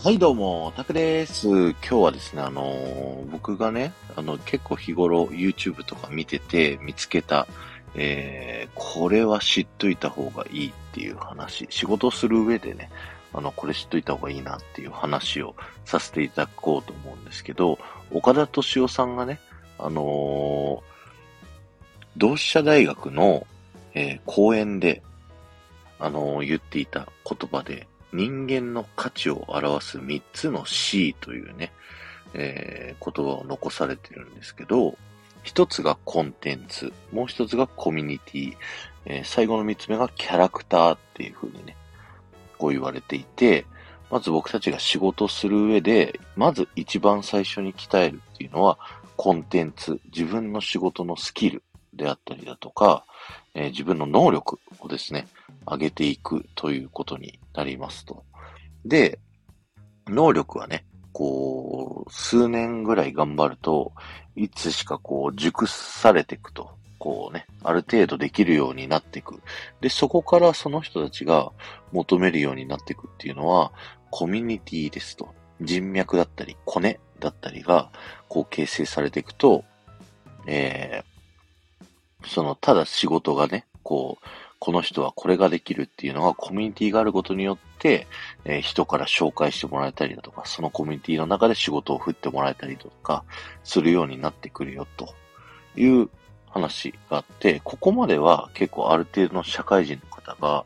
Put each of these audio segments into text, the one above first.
はい、どうも、タクです。今日はですね、あのー僕がね、あの、結構日頃 YouTube とか見てて見つけた、えー、これは知っといた方がいいっていう話、仕事する上でね、あの、これ知っといた方がいいなっていう話をさせていただこうと思うんですけど、岡田敏夫さんがね、あのー同志社大学の、えー講演で、あの言っていた言葉で、人間の価値を表す3つの C というね、えー言葉を残されてるんですけど、一つがコンテンツ、もう一つがコミュニティ、えー最後の三つ目がキャラクターっていう風にね、こう言われていて、まず僕たちが仕事する上で、まず一番最初に鍛えるっていうのは、コンテンツ、自分の仕事のスキル。であったりだとか、えー自分の能力をですね、上げていくということになりますと。で、能力はね、こう、数年ぐらい頑張ると、いつしかこう、熟されていくと、こうね、ある程度できるようになっていく。で、そこからその人たちが求めるようになっていくっていうのは、コミュニティですと。人脈だったり、コネだったりが、こう形成されていくと、えー、その、ただ仕事がね、こう、この人はこれができるっていうのがコミュニティがあることによって、えー人から紹介してもらえたりだとか、そのコミュニティの中で仕事を振ってもらえたりとか、するようになってくるよ、という話があって、ここまでは結構ある程度の社会人の方が、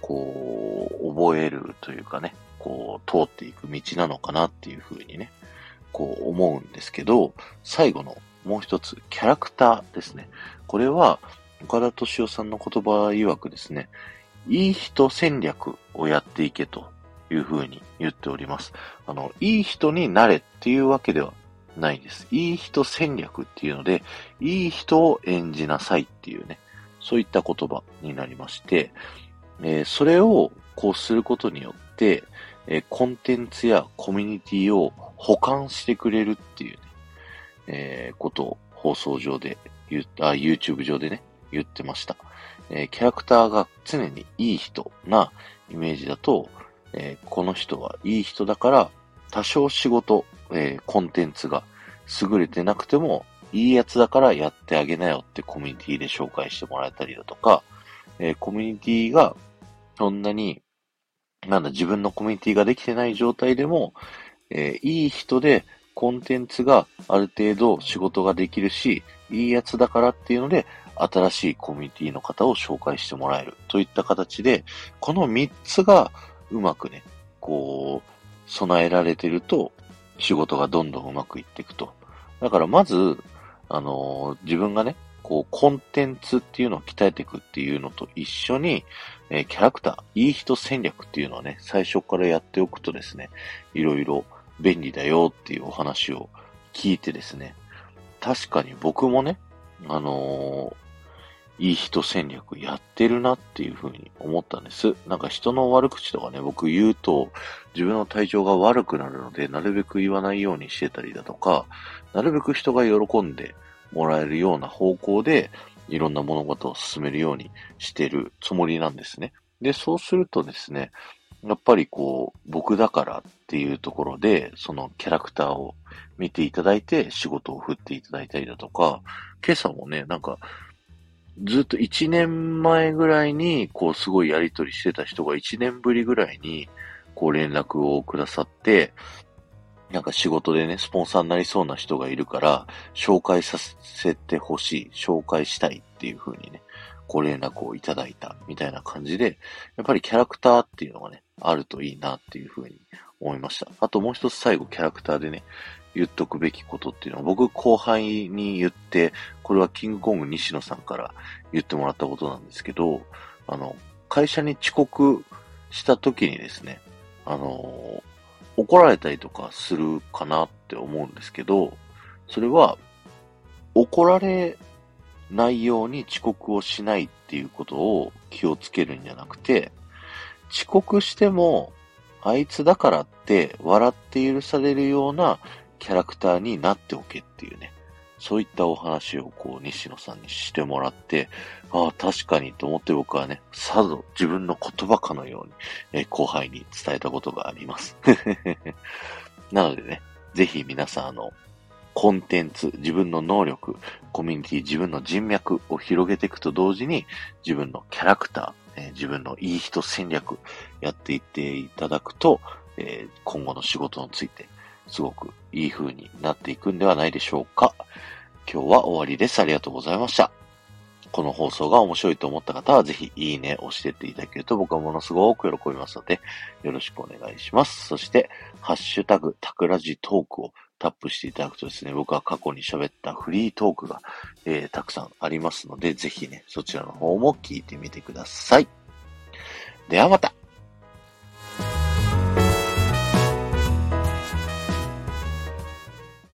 こう、覚えるというかね、こう、通っていく道なのかなっていうふうにね、こう思うんですけど、最後のもう一つ、キャラクターですね。これは、岡田敏夫さんの言葉曰くですね、いい人戦略をやっていけというふうに言っております。あの、いい人になれっていうわけではないです。いい人戦略っていうので、いい人を演じなさいっていうね、そういった言葉になりまして、えーそれをこうすることによって、えーコンテンツやコミュニティを保管してくれるっていうね、えーことを放送上で言った、YouTube 上でね、言ってました。えーキャラクターが常にいい人なイメージだと、えーこの人はいい人だから、多少仕事、えーコンテンツが優れてなくても、いいやつだからやってあげなよってコミュニティで紹介してもらえたりだとか、えーコミュニティがそんなに、なんだ、自分のコミュニティができてない状態でも、えーいい人でコンテンツがある程度仕事ができるし、いいやつだからっていうので、新しいコミュニティの方を紹介してもらえるといった形で、この3つがうまくね、こう、備えられてると、仕事がどんどんうまくいっていくと。だからまず、あのー自分がね、こう、コンテンツっていうのを鍛えていくっていうのと一緒に、えーキャラクター、いい人戦略っていうのをね、最初からやっておくとですね、いろいろ便利だよっていうお話を聞いてですね、確かに僕もね、あのーいい人戦略やってるなっていうふうに思ったんです。なんか人の悪口とかね、僕言うと自分の体調が悪くなるので、なるべく言わないようにしてたりだとか、なるべく人が喜んでもらえるような方向で、いろんな物事を進めるようにしてるつもりなんですね。で、そうするとですね、やっぱりこう、僕だからっていうところで、そのキャラクターを見ていただいて仕事を振っていただいたりだとか、今朝もね、なんか、ずっと1年前ぐらいに、こう、すごいやりとりしてた人が1年ぶりぐらいに、こう、連絡をくださって、なんか仕事でね、スポンサーになりそうな人がいるから、紹介させてほしい、紹介したいっていう風にね、ご連絡をいただいた、みたいな感じで、やっぱりキャラクターっていうのがね、あるといいなっていう風に思いました。あともう一つ最後キャラクターでね、言っとくべきことっていうのは、僕後輩に言って、これはキングコング西野さんから言ってもらったことなんですけど、あの、会社に遅刻した時にですね、あの、怒られたりとかするかなって思うんですけど、それは、怒られないように遅刻をしないっていうことを気をつけるんじゃなくて、遅刻しても、あいつだからって笑って許されるようなキャラクターになっておけっていうね。そういったお話をこう、西野さんにしてもらって、ああ、確かにと思って僕はね、さぞ自分の言葉かのように、え後輩に伝えたことがあります。なのでね、ぜひ皆さん、あの、コンテンツ、自分の能力、コミュニティ、自分の人脈を広げていくと同時に、自分のキャラクター、えー、自分のいい人戦略やっていっていただくと、えー、今後の仕事について、すごくいい風になっていくんではないでしょうか。今日は終わりです。ありがとうございました。この放送が面白いと思った方は、ぜひいいね押してっていただけると僕はものすごく喜びますので、よろしくお願いします。そして、ハッシュタグ、タクラジトークをタップしていただくとですね、僕は過去に喋ったフリートークが、えー、たくさんありますので、ぜひね、そちらの方も聞いてみてください。ではまた